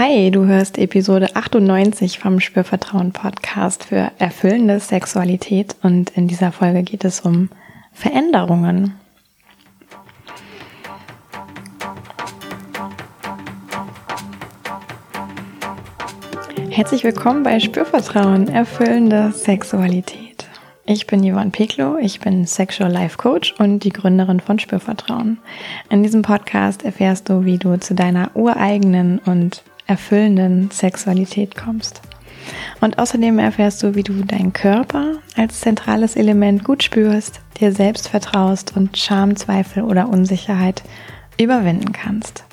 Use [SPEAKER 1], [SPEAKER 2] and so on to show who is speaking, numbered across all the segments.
[SPEAKER 1] Hi, du hörst Episode 98 vom Spürvertrauen Podcast für erfüllende Sexualität und in dieser Folge geht es um Veränderungen. Herzlich willkommen bei Spürvertrauen, erfüllende Sexualität. Ich bin Yvonne Peklo, ich bin Sexual Life Coach und die Gründerin von Spürvertrauen. In diesem Podcast erfährst du, wie du zu deiner ureigenen und erfüllenden Sexualität kommst. Und außerdem erfährst du, wie du deinen Körper als zentrales Element gut spürst, dir selbst vertraust und Scham, Zweifel oder Unsicherheit überwinden kannst.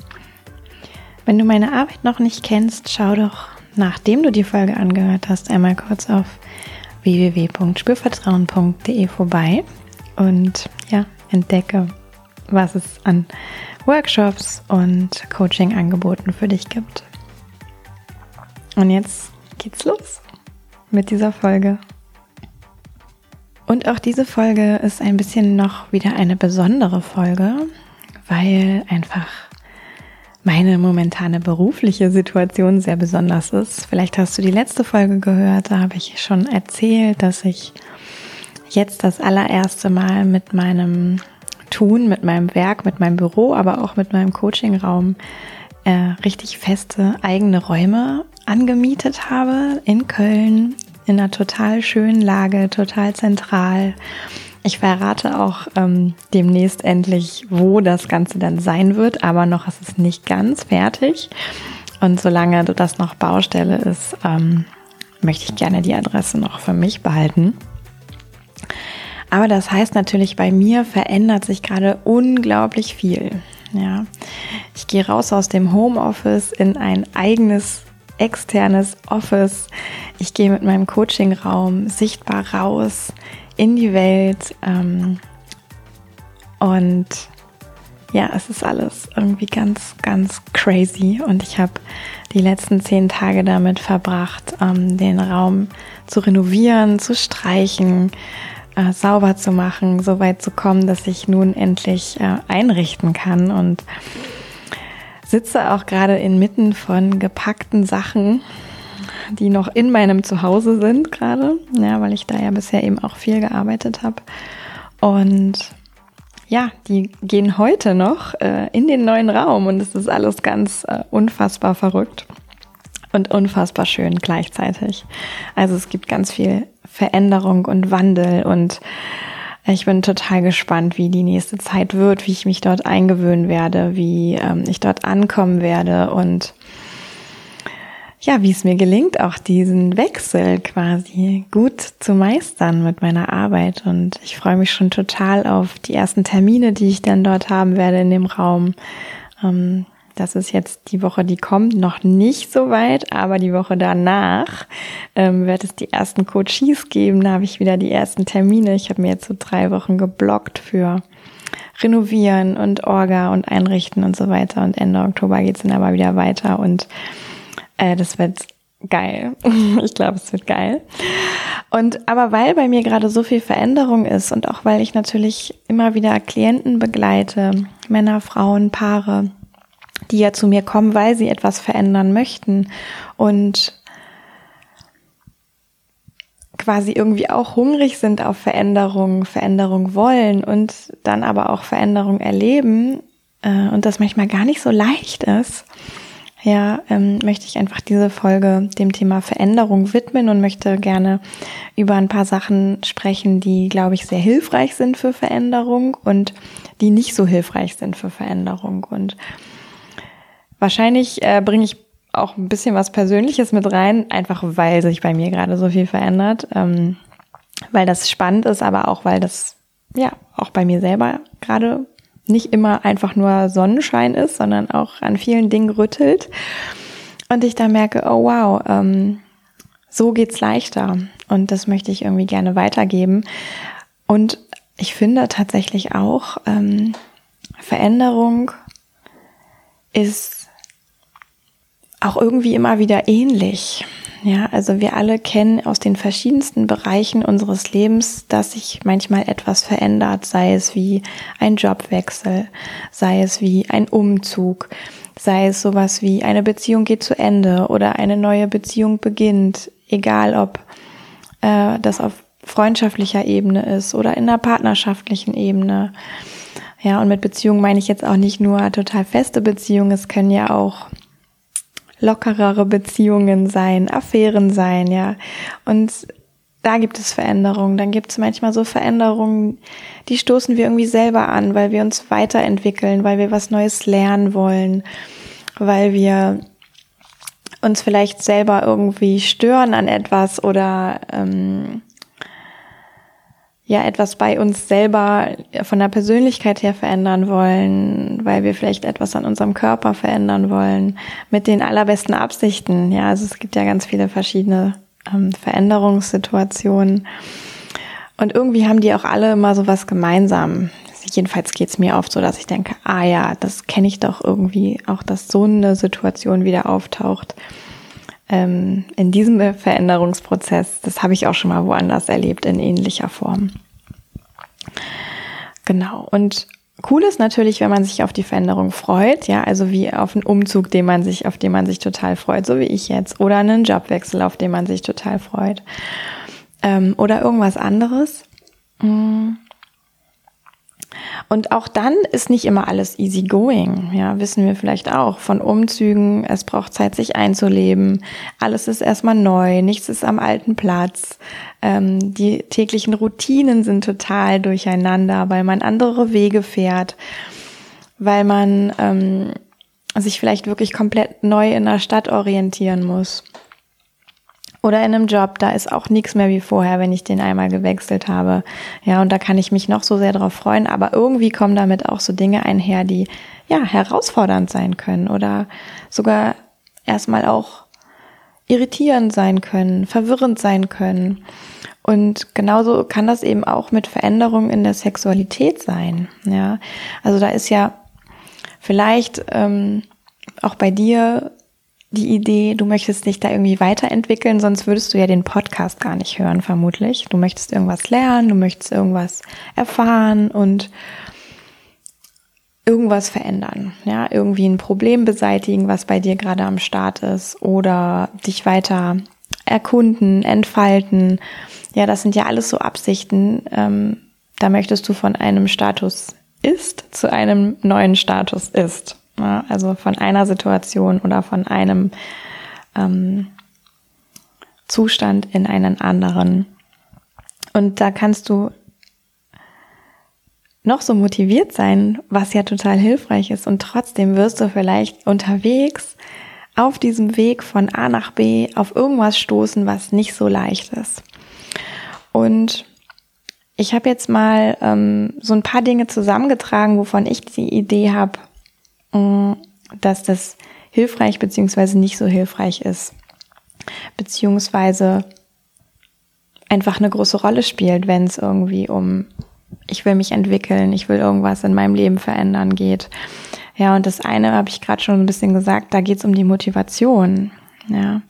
[SPEAKER 1] Wenn du meine Arbeit noch nicht kennst, schau doch nachdem du die Folge angehört hast, einmal kurz auf www.spürvertrauen.de vorbei und ja, entdecke, was es an Workshops und Coaching-Angeboten für dich gibt. Und jetzt geht's los mit dieser Folge. Und auch diese Folge ist ein bisschen noch wieder eine besondere Folge, weil einfach meine momentane berufliche Situation sehr besonders ist. Vielleicht hast du die letzte Folge gehört, da habe ich schon erzählt, dass ich jetzt das allererste Mal mit meinem Tun, mit meinem Werk, mit meinem Büro, aber auch mit meinem Coachingraum äh, richtig feste eigene Räume angemietet habe in Köln, in einer total schönen Lage, total zentral ich verrate auch ähm, demnächst endlich, wo das Ganze dann sein wird, aber noch ist es nicht ganz fertig. Und solange das noch Baustelle ist, ähm, möchte ich gerne die Adresse noch für mich behalten. Aber das heißt natürlich, bei mir verändert sich gerade unglaublich viel. Ja, ich gehe raus aus dem Homeoffice in ein eigenes externes Office. Ich gehe mit meinem Coachingraum sichtbar raus in die Welt. Ähm, und ja, es ist alles irgendwie ganz, ganz crazy. Und ich habe die letzten zehn Tage damit verbracht, ähm, den Raum zu renovieren, zu streichen, äh, sauber zu machen, so weit zu kommen, dass ich nun endlich äh, einrichten kann und sitze auch gerade inmitten von gepackten Sachen die noch in meinem Zuhause sind gerade, ja, weil ich da ja bisher eben auch viel gearbeitet habe. Und ja, die gehen heute noch äh, in den neuen Raum und es ist alles ganz äh, unfassbar verrückt und unfassbar schön gleichzeitig. Also es gibt ganz viel Veränderung und Wandel und ich bin total gespannt, wie die nächste Zeit wird, wie ich mich dort eingewöhnen werde, wie ähm, ich dort ankommen werde und ja, wie es mir gelingt, auch diesen Wechsel quasi gut zu meistern mit meiner Arbeit. Und ich freue mich schon total auf die ersten Termine, die ich dann dort haben werde in dem Raum. Ähm, das ist jetzt die Woche, die kommt, noch nicht so weit, aber die Woche danach ähm, wird es die ersten Coaches geben. Da habe ich wieder die ersten Termine. Ich habe mir jetzt so drei Wochen geblockt für Renovieren und Orga und Einrichten und so weiter. Und Ende Oktober geht's dann aber wieder weiter und äh, das wird geil. ich glaube, es wird geil. Und aber weil bei mir gerade so viel Veränderung ist und auch weil ich natürlich immer wieder Klienten begleite, Männer, Frauen, Paare, die ja zu mir kommen, weil sie etwas verändern möchten und quasi irgendwie auch hungrig sind auf Veränderung, Veränderung wollen und dann aber auch Veränderung erleben äh, und das manchmal gar nicht so leicht ist, ja, ähm, möchte ich einfach diese Folge dem Thema Veränderung widmen und möchte gerne über ein paar Sachen sprechen, die, glaube ich, sehr hilfreich sind für Veränderung und die nicht so hilfreich sind für Veränderung. Und wahrscheinlich äh, bringe ich auch ein bisschen was Persönliches mit rein, einfach weil sich bei mir gerade so viel verändert, ähm, weil das spannend ist, aber auch weil das ja auch bei mir selber gerade nicht immer einfach nur Sonnenschein ist, sondern auch an vielen Dingen rüttelt. Und ich da merke, oh wow, ähm, so geht's leichter. Und das möchte ich irgendwie gerne weitergeben. Und ich finde tatsächlich auch, ähm, Veränderung ist auch irgendwie immer wieder ähnlich. Ja, also wir alle kennen aus den verschiedensten Bereichen unseres Lebens, dass sich manchmal etwas verändert, sei es wie ein Jobwechsel, sei es wie ein Umzug, Sei es sowas wie eine Beziehung geht zu Ende oder eine neue Beziehung beginnt, egal ob äh, das auf freundschaftlicher Ebene ist oder in einer partnerschaftlichen Ebene. Ja, und mit Beziehung meine ich jetzt auch nicht nur total feste Beziehungen, es können ja auch lockerere Beziehungen sein, Affären sein, ja. Und da gibt es Veränderungen. Dann gibt es manchmal so Veränderungen, die stoßen wir irgendwie selber an, weil wir uns weiterentwickeln, weil wir was Neues lernen wollen, weil wir uns vielleicht selber irgendwie stören an etwas oder ähm, ja etwas bei uns selber von der Persönlichkeit her verändern wollen, weil wir vielleicht etwas an unserem Körper verändern wollen, mit den allerbesten Absichten. Ja, also es gibt ja ganz viele verschiedene ähm, Veränderungssituationen. Und irgendwie haben die auch alle immer so was gemeinsam. Jedenfalls geht's mir oft so, dass ich denke, ah ja, das kenne ich doch irgendwie, auch dass so eine Situation wieder auftaucht. Ähm, in diesem Veränderungsprozess, das habe ich auch schon mal woanders erlebt, in ähnlicher Form. Genau. Und Cool ist natürlich, wenn man sich auf die Veränderung freut, ja, also wie auf einen Umzug, den man sich, auf den man sich total freut, so wie ich jetzt, oder einen Jobwechsel, auf den man sich total freut, ähm, oder irgendwas anderes. Mhm. Und auch dann ist nicht immer alles easy going. Ja, wissen wir vielleicht auch von Umzügen. Es braucht Zeit, sich einzuleben. Alles ist erstmal neu. Nichts ist am alten Platz. Ähm, die täglichen Routinen sind total durcheinander, weil man andere Wege fährt, weil man ähm, sich vielleicht wirklich komplett neu in der Stadt orientieren muss. Oder in einem Job, da ist auch nichts mehr wie vorher, wenn ich den einmal gewechselt habe. Ja, und da kann ich mich noch so sehr drauf freuen, aber irgendwie kommen damit auch so Dinge einher, die ja herausfordernd sein können oder sogar erstmal auch irritierend sein können, verwirrend sein können. Und genauso kann das eben auch mit Veränderungen in der Sexualität sein. Ja, also da ist ja vielleicht ähm, auch bei dir die Idee, du möchtest dich da irgendwie weiterentwickeln, sonst würdest du ja den Podcast gar nicht hören, vermutlich. Du möchtest irgendwas lernen, du möchtest irgendwas erfahren und irgendwas verändern, ja, irgendwie ein Problem beseitigen, was bei dir gerade am Start ist oder dich weiter erkunden, entfalten. Ja, das sind ja alles so Absichten. Ähm, da möchtest du von einem Status ist zu einem neuen Status ist. Ja, also von einer Situation oder von einem ähm, Zustand in einen anderen. Und da kannst du noch so motiviert sein, was ja total hilfreich ist. Und trotzdem wirst du vielleicht unterwegs auf diesem Weg von A nach B auf irgendwas stoßen, was nicht so leicht ist. Und ich habe jetzt mal ähm, so ein paar Dinge zusammengetragen, wovon ich die Idee habe, dass das hilfreich beziehungsweise nicht so hilfreich ist, beziehungsweise einfach eine große Rolle spielt, wenn es irgendwie um ich will mich entwickeln, ich will irgendwas in meinem Leben verändern geht. Ja, und das eine habe ich gerade schon ein bisschen gesagt, da geht es um die Motivation. Ja,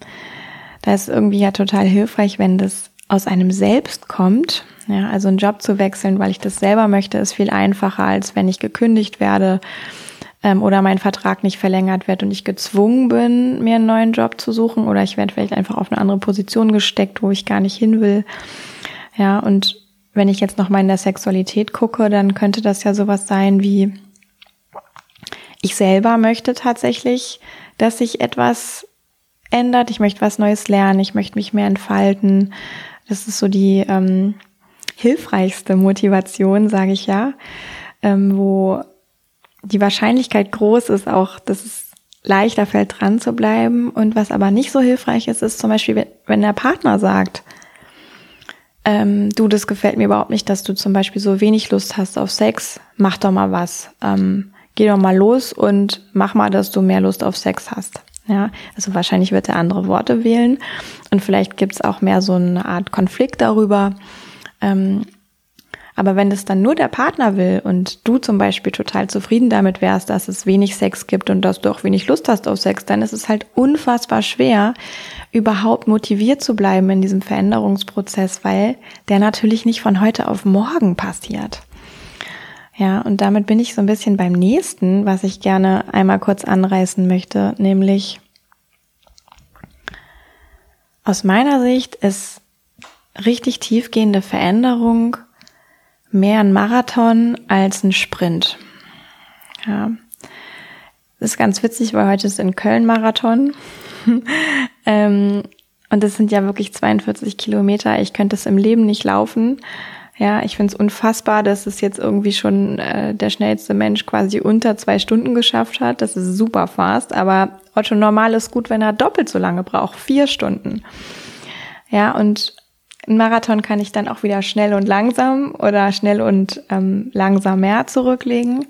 [SPEAKER 1] da ist irgendwie ja total hilfreich, wenn das aus einem selbst kommt. Ja, also einen Job zu wechseln, weil ich das selber möchte, ist viel einfacher, als wenn ich gekündigt werde ähm, oder mein Vertrag nicht verlängert wird und ich gezwungen bin, mir einen neuen Job zu suchen oder ich werde vielleicht einfach auf eine andere Position gesteckt, wo ich gar nicht hin will. Ja, und wenn ich jetzt noch mal in der Sexualität gucke, dann könnte das ja sowas sein wie, ich selber möchte tatsächlich, dass sich etwas ändert, ich möchte was Neues lernen, ich möchte mich mehr entfalten. Das ist so die ähm, hilfreichste Motivation, sage ich ja, ähm, wo die Wahrscheinlichkeit groß ist auch, dass es leichter fällt, dran zu bleiben. Und was aber nicht so hilfreich ist, ist zum Beispiel, wenn der Partner sagt, ähm, du, das gefällt mir überhaupt nicht, dass du zum Beispiel so wenig Lust hast auf Sex, mach doch mal was. Ähm, geh doch mal los und mach mal, dass du mehr Lust auf Sex hast. Ja, also wahrscheinlich wird er andere Worte wählen und vielleicht gibt's auch mehr so eine Art Konflikt darüber. Ähm, aber wenn es dann nur der Partner will und du zum Beispiel total zufrieden damit wärst, dass es wenig Sex gibt und dass du auch wenig Lust hast auf Sex, dann ist es halt unfassbar schwer, überhaupt motiviert zu bleiben in diesem Veränderungsprozess, weil der natürlich nicht von heute auf morgen passiert. Ja, und damit bin ich so ein bisschen beim nächsten, was ich gerne einmal kurz anreißen möchte, nämlich aus meiner Sicht ist richtig tiefgehende Veränderung mehr ein Marathon als ein Sprint. Ja. Das ist ganz witzig, weil heute ist in Köln Marathon. ähm, und das sind ja wirklich 42 Kilometer. Ich könnte es im Leben nicht laufen. Ja, ich finde es unfassbar, dass es jetzt irgendwie schon äh, der schnellste Mensch quasi unter zwei Stunden geschafft hat. Das ist super fast, aber Otto Normal ist gut, wenn er doppelt so lange braucht, vier Stunden. Ja, und ein Marathon kann ich dann auch wieder schnell und langsam oder schnell und ähm, langsam mehr zurücklegen.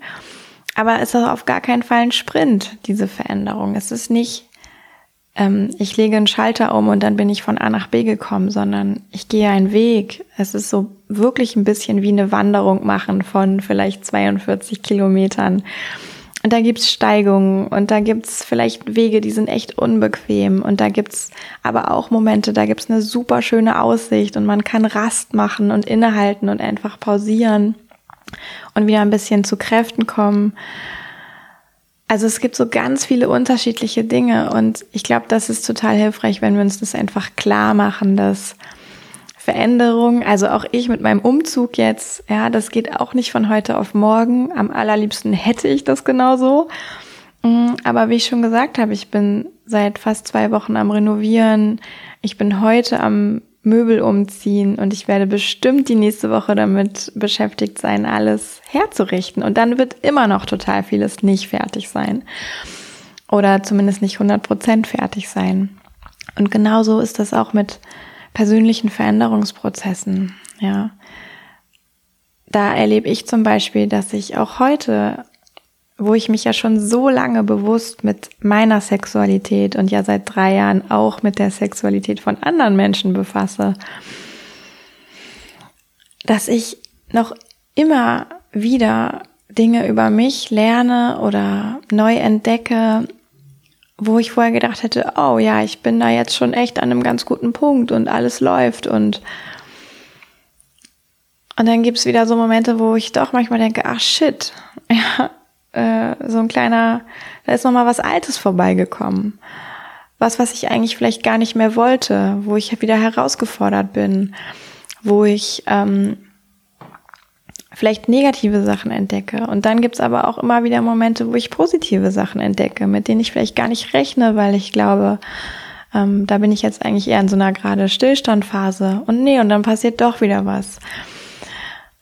[SPEAKER 1] Aber es ist auf gar keinen Fall ein Sprint, diese Veränderung. Es ist nicht ähm, ich lege einen Schalter um und dann bin ich von A nach B gekommen, sondern ich gehe einen Weg. Es ist so wirklich ein bisschen wie eine Wanderung machen von vielleicht 42 Kilometern. Und da gibt's Steigungen und da gibt's vielleicht Wege, die sind echt unbequem. Und da gibt's aber auch Momente, da gibt's eine super schöne Aussicht und man kann Rast machen und innehalten und einfach pausieren und wieder ein bisschen zu Kräften kommen. Also es gibt so ganz viele unterschiedliche Dinge und ich glaube, das ist total hilfreich, wenn wir uns das einfach klar machen, dass Veränderung, also auch ich mit meinem Umzug jetzt, ja, das geht auch nicht von heute auf morgen. Am allerliebsten hätte ich das genauso. Mm, aber wie ich schon gesagt habe, ich bin seit fast zwei Wochen am Renovieren. Ich bin heute am Möbel umziehen und ich werde bestimmt die nächste Woche damit beschäftigt sein, alles herzurichten. Und dann wird immer noch total vieles nicht fertig sein. Oder zumindest nicht 100% fertig sein. Und genauso ist das auch mit persönlichen Veränderungsprozessen, ja. Da erlebe ich zum Beispiel, dass ich auch heute wo ich mich ja schon so lange bewusst mit meiner Sexualität und ja seit drei Jahren auch mit der Sexualität von anderen Menschen befasse, dass ich noch immer wieder Dinge über mich lerne oder neu entdecke, wo ich vorher gedacht hätte, oh ja, ich bin da jetzt schon echt an einem ganz guten Punkt und alles läuft und und dann gibt's wieder so Momente, wo ich doch manchmal denke, ach shit, ja, äh, so ein kleiner, da ist noch mal was Altes vorbeigekommen. Was, was ich eigentlich vielleicht gar nicht mehr wollte, wo ich wieder herausgefordert bin, wo ich ähm, vielleicht negative Sachen entdecke. Und dann gibt's aber auch immer wieder Momente, wo ich positive Sachen entdecke, mit denen ich vielleicht gar nicht rechne, weil ich glaube, ähm, da bin ich jetzt eigentlich eher in so einer gerade Stillstandphase. Und nee, und dann passiert doch wieder was.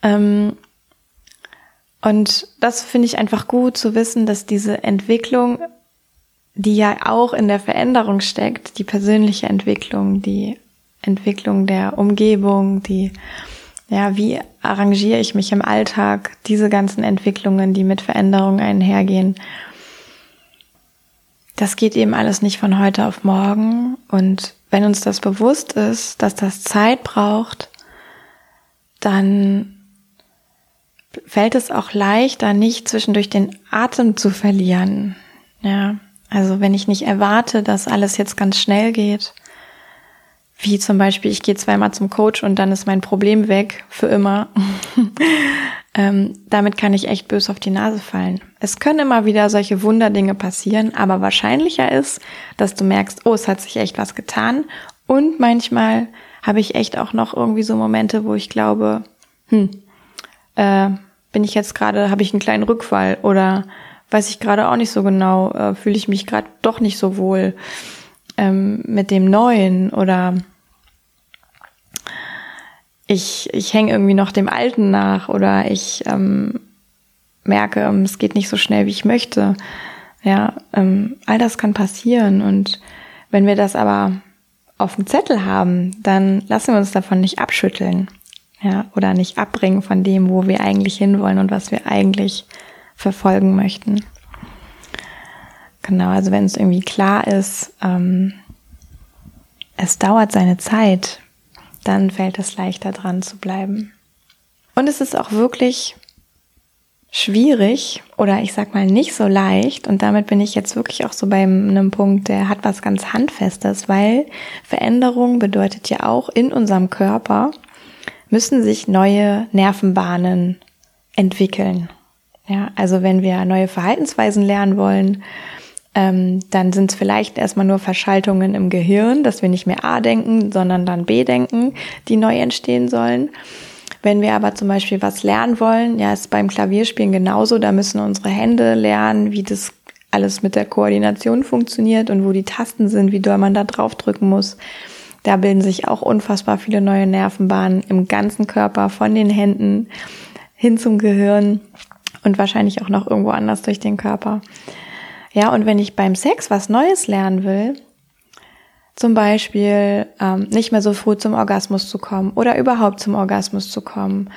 [SPEAKER 1] Ähm, und das finde ich einfach gut zu wissen, dass diese Entwicklung, die ja auch in der Veränderung steckt, die persönliche Entwicklung, die Entwicklung der Umgebung, die, ja, wie arrangiere ich mich im Alltag, diese ganzen Entwicklungen, die mit Veränderung einhergehen, das geht eben alles nicht von heute auf morgen. Und wenn uns das bewusst ist, dass das Zeit braucht, dann fällt es auch leichter, nicht zwischendurch den Atem zu verlieren. Ja, also wenn ich nicht erwarte, dass alles jetzt ganz schnell geht, wie zum Beispiel, ich gehe zweimal zum Coach und dann ist mein Problem weg für immer. ähm, damit kann ich echt bös auf die Nase fallen. Es können immer wieder solche Wunderdinge passieren, aber wahrscheinlicher ist, dass du merkst, oh, es hat sich echt was getan. Und manchmal habe ich echt auch noch irgendwie so Momente, wo ich glaube, hm, äh, bin ich jetzt gerade, habe ich einen kleinen Rückfall oder weiß ich gerade auch nicht so genau, äh, fühle ich mich gerade doch nicht so wohl ähm, mit dem Neuen oder ich, ich hänge irgendwie noch dem Alten nach oder ich ähm, merke, ähm, es geht nicht so schnell, wie ich möchte. Ja, ähm, all das kann passieren und wenn wir das aber auf dem Zettel haben, dann lassen wir uns davon nicht abschütteln ja, oder nicht abbringen von dem, wo wir eigentlich hinwollen und was wir eigentlich verfolgen möchten. Genau, also wenn es irgendwie klar ist, ähm, es dauert seine Zeit, dann fällt es leichter dran zu bleiben. Und es ist auch wirklich schwierig oder ich sag mal nicht so leicht und damit bin ich jetzt wirklich auch so bei einem Punkt, der hat was ganz Handfestes, weil Veränderung bedeutet ja auch in unserem Körper müssen sich neue Nervenbahnen entwickeln. Ja, also wenn wir neue Verhaltensweisen lernen wollen, ähm, dann sind es vielleicht erstmal nur Verschaltungen im Gehirn, dass wir nicht mehr A denken, sondern dann B denken, die neu entstehen sollen. Wenn wir aber zum Beispiel was lernen wollen, ja, ist beim Klavierspielen genauso, da müssen unsere Hände lernen, wie das alles mit der Koordination funktioniert und wo die Tasten sind, wie doll man da drauf drücken muss. Da bilden sich auch unfassbar viele neue Nervenbahnen im ganzen Körper, von den Händen hin zum Gehirn und wahrscheinlich auch noch irgendwo anders durch den Körper. Ja, und wenn ich beim Sex was Neues lernen will, zum Beispiel ähm, nicht mehr so früh zum Orgasmus zu kommen oder überhaupt zum Orgasmus zu kommen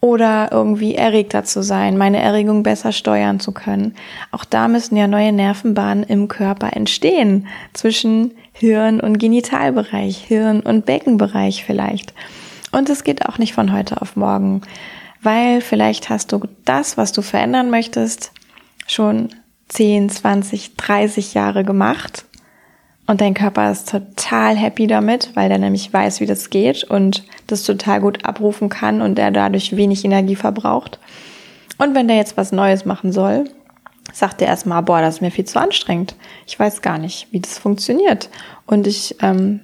[SPEAKER 1] oder irgendwie erregter zu sein, meine Erregung besser steuern zu können. Auch da müssen ja neue Nervenbahnen im Körper entstehen zwischen Hirn und Genitalbereich, Hirn und Beckenbereich vielleicht. Und es geht auch nicht von heute auf morgen, weil vielleicht hast du das, was du verändern möchtest, schon 10, 20, 30 Jahre gemacht und dein Körper ist total happy damit, weil der nämlich weiß, wie das geht und das total gut abrufen kann und der dadurch wenig Energie verbraucht. Und wenn der jetzt was Neues machen soll, sagt er erstmal, boah, das ist mir viel zu anstrengend. Ich weiß gar nicht, wie das funktioniert. Und ich ähm,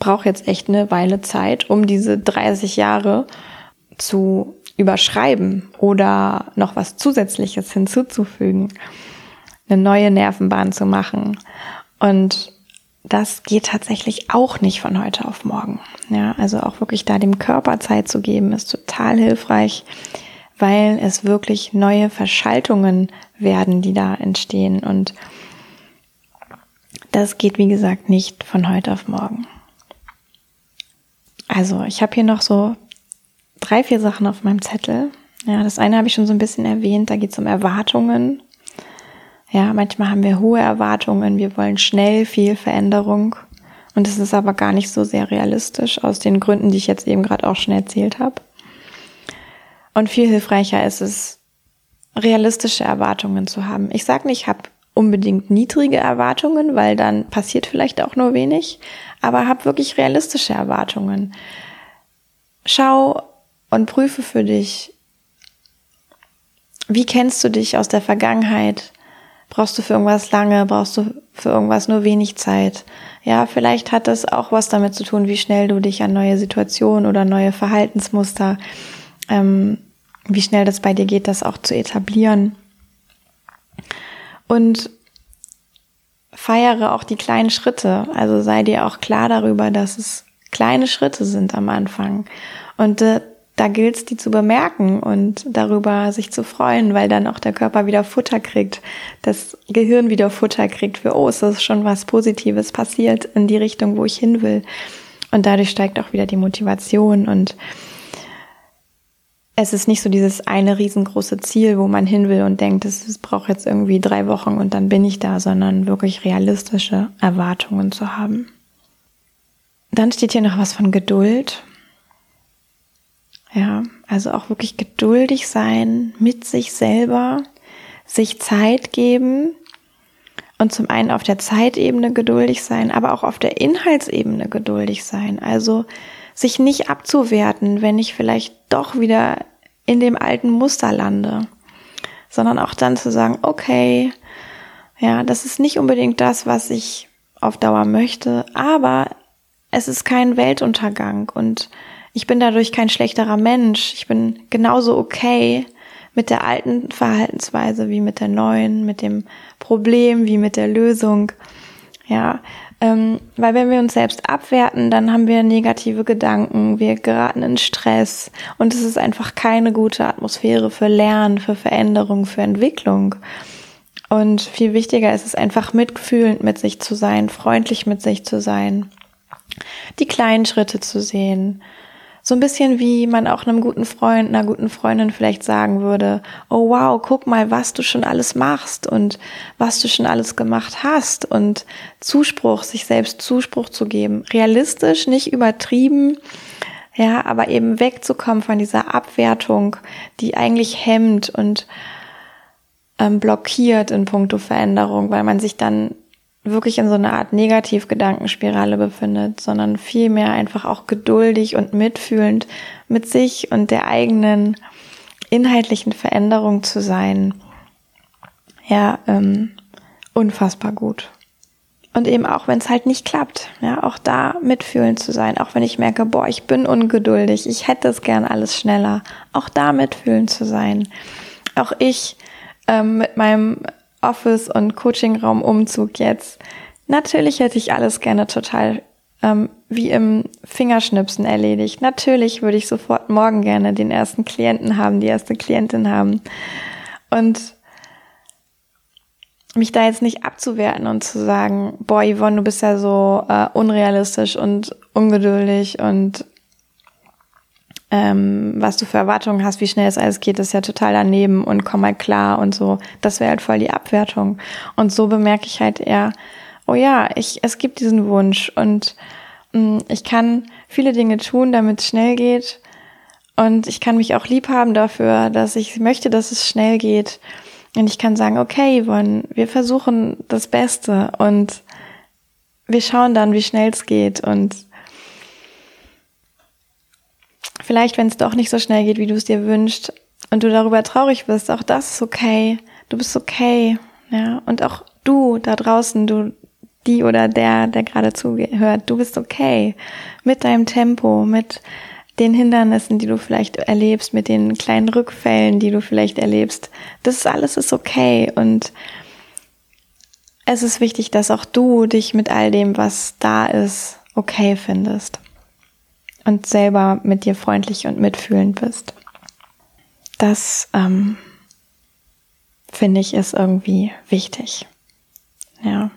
[SPEAKER 1] brauche jetzt echt eine Weile Zeit, um diese 30 Jahre zu überschreiben oder noch was Zusätzliches hinzuzufügen eine neue Nervenbahn zu machen. Und das geht tatsächlich auch nicht von heute auf morgen. Ja, also auch wirklich da dem Körper Zeit zu geben, ist total hilfreich, weil es wirklich neue Verschaltungen werden, die da entstehen. Und das geht, wie gesagt, nicht von heute auf morgen. Also, ich habe hier noch so drei, vier Sachen auf meinem Zettel. Ja, das eine habe ich schon so ein bisschen erwähnt, da geht es um Erwartungen. Ja, manchmal haben wir hohe Erwartungen, wir wollen schnell viel Veränderung und es ist aber gar nicht so sehr realistisch aus den Gründen, die ich jetzt eben gerade auch schon erzählt habe. Und viel hilfreicher ist es, realistische Erwartungen zu haben. Ich sage nicht, ich habe unbedingt niedrige Erwartungen, weil dann passiert vielleicht auch nur wenig, aber hab wirklich realistische Erwartungen. Schau und prüfe für dich, wie kennst du dich aus der Vergangenheit? Brauchst du für irgendwas lange? Brauchst du für irgendwas nur wenig Zeit? Ja, vielleicht hat das auch was damit zu tun, wie schnell du dich an neue Situationen oder neue Verhaltensmuster, ähm, wie schnell das bei dir geht, das auch zu etablieren. Und feiere auch die kleinen Schritte. Also sei dir auch klar darüber, dass es kleine Schritte sind am Anfang. Und äh, da gilt es, die zu bemerken und darüber sich zu freuen, weil dann auch der Körper wieder Futter kriegt, das Gehirn wieder Futter kriegt für, oh, es ist schon was Positives passiert in die Richtung, wo ich hin will. Und dadurch steigt auch wieder die Motivation und es ist nicht so dieses eine riesengroße Ziel, wo man hin will und denkt, es braucht jetzt irgendwie drei Wochen und dann bin ich da, sondern wirklich realistische Erwartungen zu haben. Dann steht hier noch was von Geduld. Ja, also auch wirklich geduldig sein mit sich selber, sich Zeit geben und zum einen auf der Zeitebene geduldig sein, aber auch auf der Inhaltsebene geduldig sein. Also sich nicht abzuwerten, wenn ich vielleicht doch wieder in dem alten Muster lande, sondern auch dann zu sagen, okay, ja, das ist nicht unbedingt das, was ich auf Dauer möchte, aber es ist kein Weltuntergang und ich bin dadurch kein schlechterer Mensch. Ich bin genauso okay mit der alten Verhaltensweise wie mit der neuen, mit dem Problem wie mit der Lösung. Ja, ähm, weil wenn wir uns selbst abwerten, dann haben wir negative Gedanken, wir geraten in Stress und es ist einfach keine gute Atmosphäre für Lernen, für Veränderung, für Entwicklung. Und viel wichtiger ist es einfach mitfühlend mit sich zu sein, freundlich mit sich zu sein, die kleinen Schritte zu sehen, so ein bisschen wie man auch einem guten Freund, einer guten Freundin vielleicht sagen würde, oh wow, guck mal, was du schon alles machst und was du schon alles gemacht hast und Zuspruch, sich selbst Zuspruch zu geben. Realistisch, nicht übertrieben, ja, aber eben wegzukommen von dieser Abwertung, die eigentlich hemmt und ähm, blockiert in puncto Veränderung, weil man sich dann wirklich in so einer Art Negativgedankenspirale befindet, sondern vielmehr einfach auch geduldig und mitfühlend mit sich und der eigenen inhaltlichen Veränderung zu sein, ja, ähm, unfassbar gut. Und eben auch, wenn es halt nicht klappt, ja, auch da mitfühlen zu sein, auch wenn ich merke, boah, ich bin ungeduldig, ich hätte es gern alles schneller, auch da mitfühlen zu sein. Auch ich ähm, mit meinem Office- und Coachingraum-Umzug jetzt, natürlich hätte ich alles gerne total ähm, wie im Fingerschnipsen erledigt. Natürlich würde ich sofort morgen gerne den ersten Klienten haben, die erste Klientin haben. Und mich da jetzt nicht abzuwerten und zu sagen, boah, Yvonne, du bist ja so äh, unrealistisch und ungeduldig und ähm, was du für Erwartungen hast, wie schnell es alles geht, ist ja total daneben und komm mal klar und so. Das wäre halt voll die Abwertung. Und so bemerke ich halt eher, oh ja, ich, es gibt diesen Wunsch und mh, mm, ich kann viele Dinge tun, damit es schnell geht. Und ich kann mich auch lieb haben dafür, dass ich möchte, dass es schnell geht. Und ich kann sagen, okay, Yvonne, wir versuchen das Beste und wir schauen dann, wie schnell es geht. Und vielleicht, wenn es doch nicht so schnell geht, wie du es dir wünschst und du darüber traurig bist, auch das ist okay. Du bist okay. Ja, und auch du da draußen, du die oder der, der gerade zuhört, du bist okay mit deinem Tempo, mit den Hindernissen, die du vielleicht erlebst, mit den kleinen Rückfällen, die du vielleicht erlebst. Das alles ist okay und es ist wichtig, dass auch du dich mit all dem, was da ist, okay findest und selber mit dir freundlich und mitfühlend bist. Das ähm, finde ich ist irgendwie wichtig. Ja.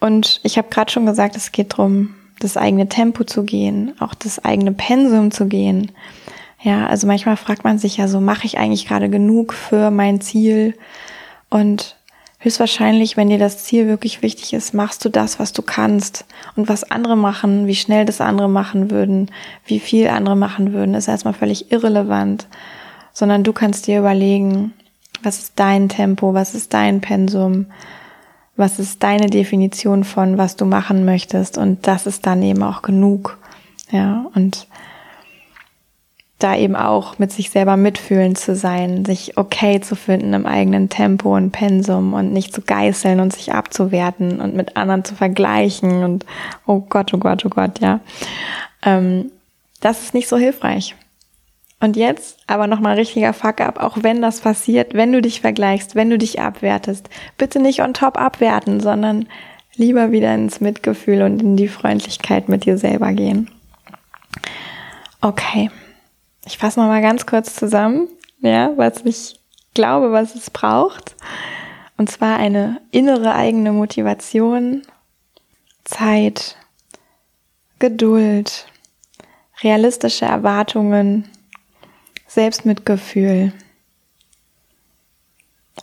[SPEAKER 1] Und ich habe gerade schon gesagt, es geht darum, das eigene Tempo zu gehen, auch das eigene Pensum zu gehen. Ja, also manchmal fragt man sich ja so, mache ich eigentlich gerade genug für mein Ziel? Und höchstwahrscheinlich, wenn dir das Ziel wirklich wichtig ist, machst du das, was du kannst. Und was andere machen, wie schnell das andere machen würden, wie viel andere machen würden, ist erstmal völlig irrelevant. Sondern du kannst dir überlegen, was ist dein Tempo, was ist dein Pensum, was ist deine Definition von, was du machen möchtest und das ist dann eben auch genug. Ja, und da eben auch mit sich selber mitfühlen zu sein, sich okay zu finden im eigenen Tempo und Pensum und nicht zu geißeln und sich abzuwerten und mit anderen zu vergleichen und oh Gott, oh Gott, oh Gott, ja. Ähm, das ist nicht so hilfreich. Und jetzt aber nochmal richtiger Fuck-up, auch wenn das passiert, wenn du dich vergleichst, wenn du dich abwertest. Bitte nicht on top abwerten, sondern lieber wieder ins Mitgefühl und in die Freundlichkeit mit dir selber gehen. Okay. Ich fasse nochmal ganz kurz zusammen, ja, was ich glaube, was es braucht. Und zwar eine innere eigene Motivation, Zeit, Geduld, realistische Erwartungen, Selbstmitgefühl.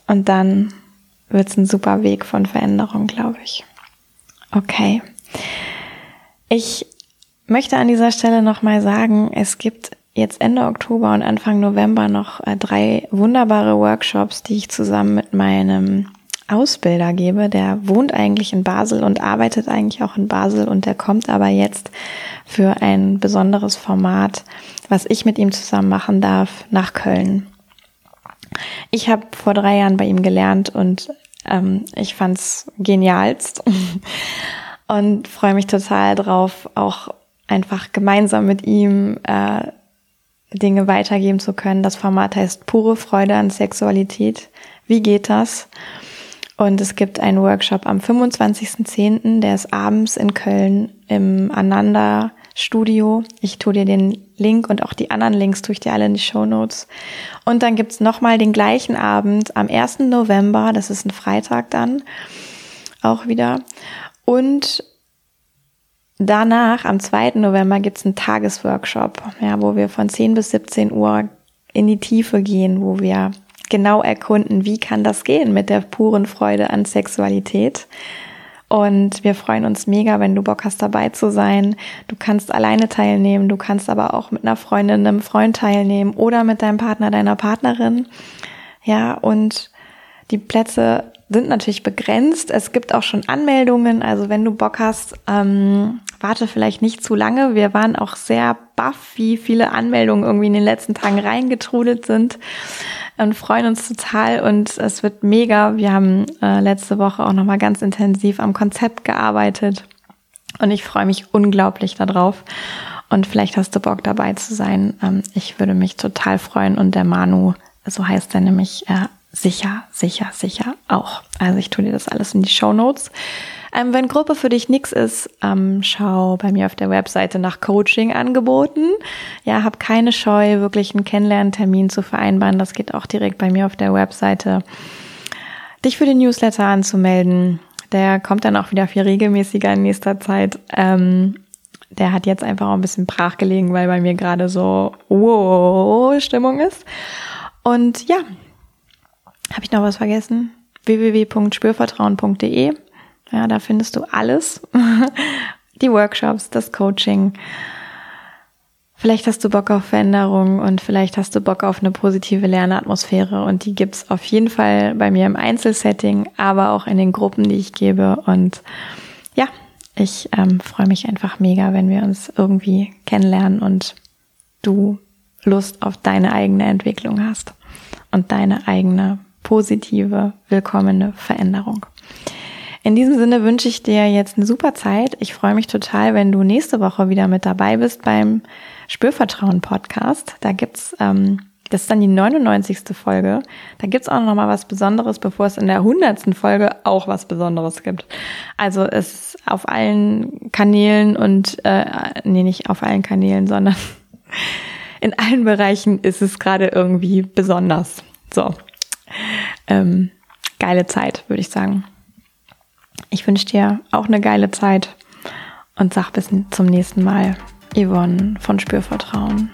[SPEAKER 1] Und dann wird es ein super Weg von Veränderung, glaube ich. Okay. Ich möchte an dieser Stelle nochmal sagen, es gibt jetzt Ende Oktober und Anfang November noch äh, drei wunderbare Workshops, die ich zusammen mit meinem Ausbilder gebe. Der wohnt eigentlich in Basel und arbeitet eigentlich auch in Basel und der kommt aber jetzt für ein besonderes Format, was ich mit ihm zusammen machen darf, nach Köln. Ich habe vor drei Jahren bei ihm gelernt und ähm, ich fand's genialst und freue mich total drauf, auch einfach gemeinsam mit ihm äh, Dinge weitergeben zu können. Das Format heißt pure Freude an Sexualität. Wie geht das? Und es gibt einen Workshop am 25.10., der ist abends in Köln im Ananda Studio. Ich tue dir den Link und auch die anderen Links tue ich dir alle in die Show Notes. Und dann gibt's nochmal den gleichen Abend am 1. November, das ist ein Freitag dann, auch wieder. Und danach, am 2. November, gibt's einen Tagesworkshop, ja, wo wir von 10 bis 17 Uhr in die Tiefe gehen, wo wir genau erkunden, wie kann das gehen mit der puren Freude an Sexualität. Und wir freuen uns mega, wenn du Bock hast, dabei zu sein. Du kannst alleine teilnehmen, du kannst aber auch mit einer Freundin, einem Freund teilnehmen oder mit deinem Partner, deiner Partnerin. Ja, und die Plätze sind natürlich begrenzt. Es gibt auch schon Anmeldungen. Also wenn du Bock hast, ähm, warte vielleicht nicht zu lange. Wir waren auch sehr baff, wie viele Anmeldungen irgendwie in den letzten Tagen reingetrudelt sind und freuen uns total und es wird mega. Wir haben äh, letzte Woche auch nochmal ganz intensiv am Konzept gearbeitet und ich freue mich unglaublich darauf. Und vielleicht hast du Bock dabei zu sein. Ähm, ich würde mich total freuen und der Manu, so heißt er nämlich, äh, sicher, sicher, sicher auch. Also ich tue dir das alles in die Show Notes. Ähm, wenn Gruppe für dich nix ist, ähm, schau bei mir auf der Webseite nach Coaching-Angeboten. Ja, hab keine Scheu, wirklich einen Kennenlerntermin zu vereinbaren. Das geht auch direkt bei mir auf der Webseite. Dich für den Newsletter anzumelden. Der kommt dann auch wieder viel regelmäßiger in nächster Zeit. Ähm, der hat jetzt einfach auch ein bisschen brach gelegen, weil bei mir gerade so wow Stimmung ist. Und ja, habe ich noch was vergessen? www.spürvertrauen.de ja, da findest du alles. Die Workshops, das Coaching. Vielleicht hast du Bock auf Veränderung und vielleicht hast du Bock auf eine positive Lernatmosphäre und die gibt's auf jeden Fall bei mir im Einzelsetting, aber auch in den Gruppen, die ich gebe. Und ja, ich ähm, freue mich einfach mega, wenn wir uns irgendwie kennenlernen und du Lust auf deine eigene Entwicklung hast und deine eigene positive, willkommene Veränderung. In diesem Sinne wünsche ich dir jetzt eine super Zeit. Ich freue mich total, wenn du nächste Woche wieder mit dabei bist beim Spürvertrauen Podcast. Da gibt's, ähm, das ist dann die 99. Folge. Da gibt's auch noch mal was Besonderes, bevor es in der 100. Folge auch was Besonderes gibt. Also es ist auf allen Kanälen und, äh, nee, nicht auf allen Kanälen, sondern in allen Bereichen ist es gerade irgendwie besonders. So. Ähm, geile Zeit, würde ich sagen. Ich wünsche dir auch eine geile Zeit und sag bis zum nächsten Mal. Yvonne von Spürvertrauen.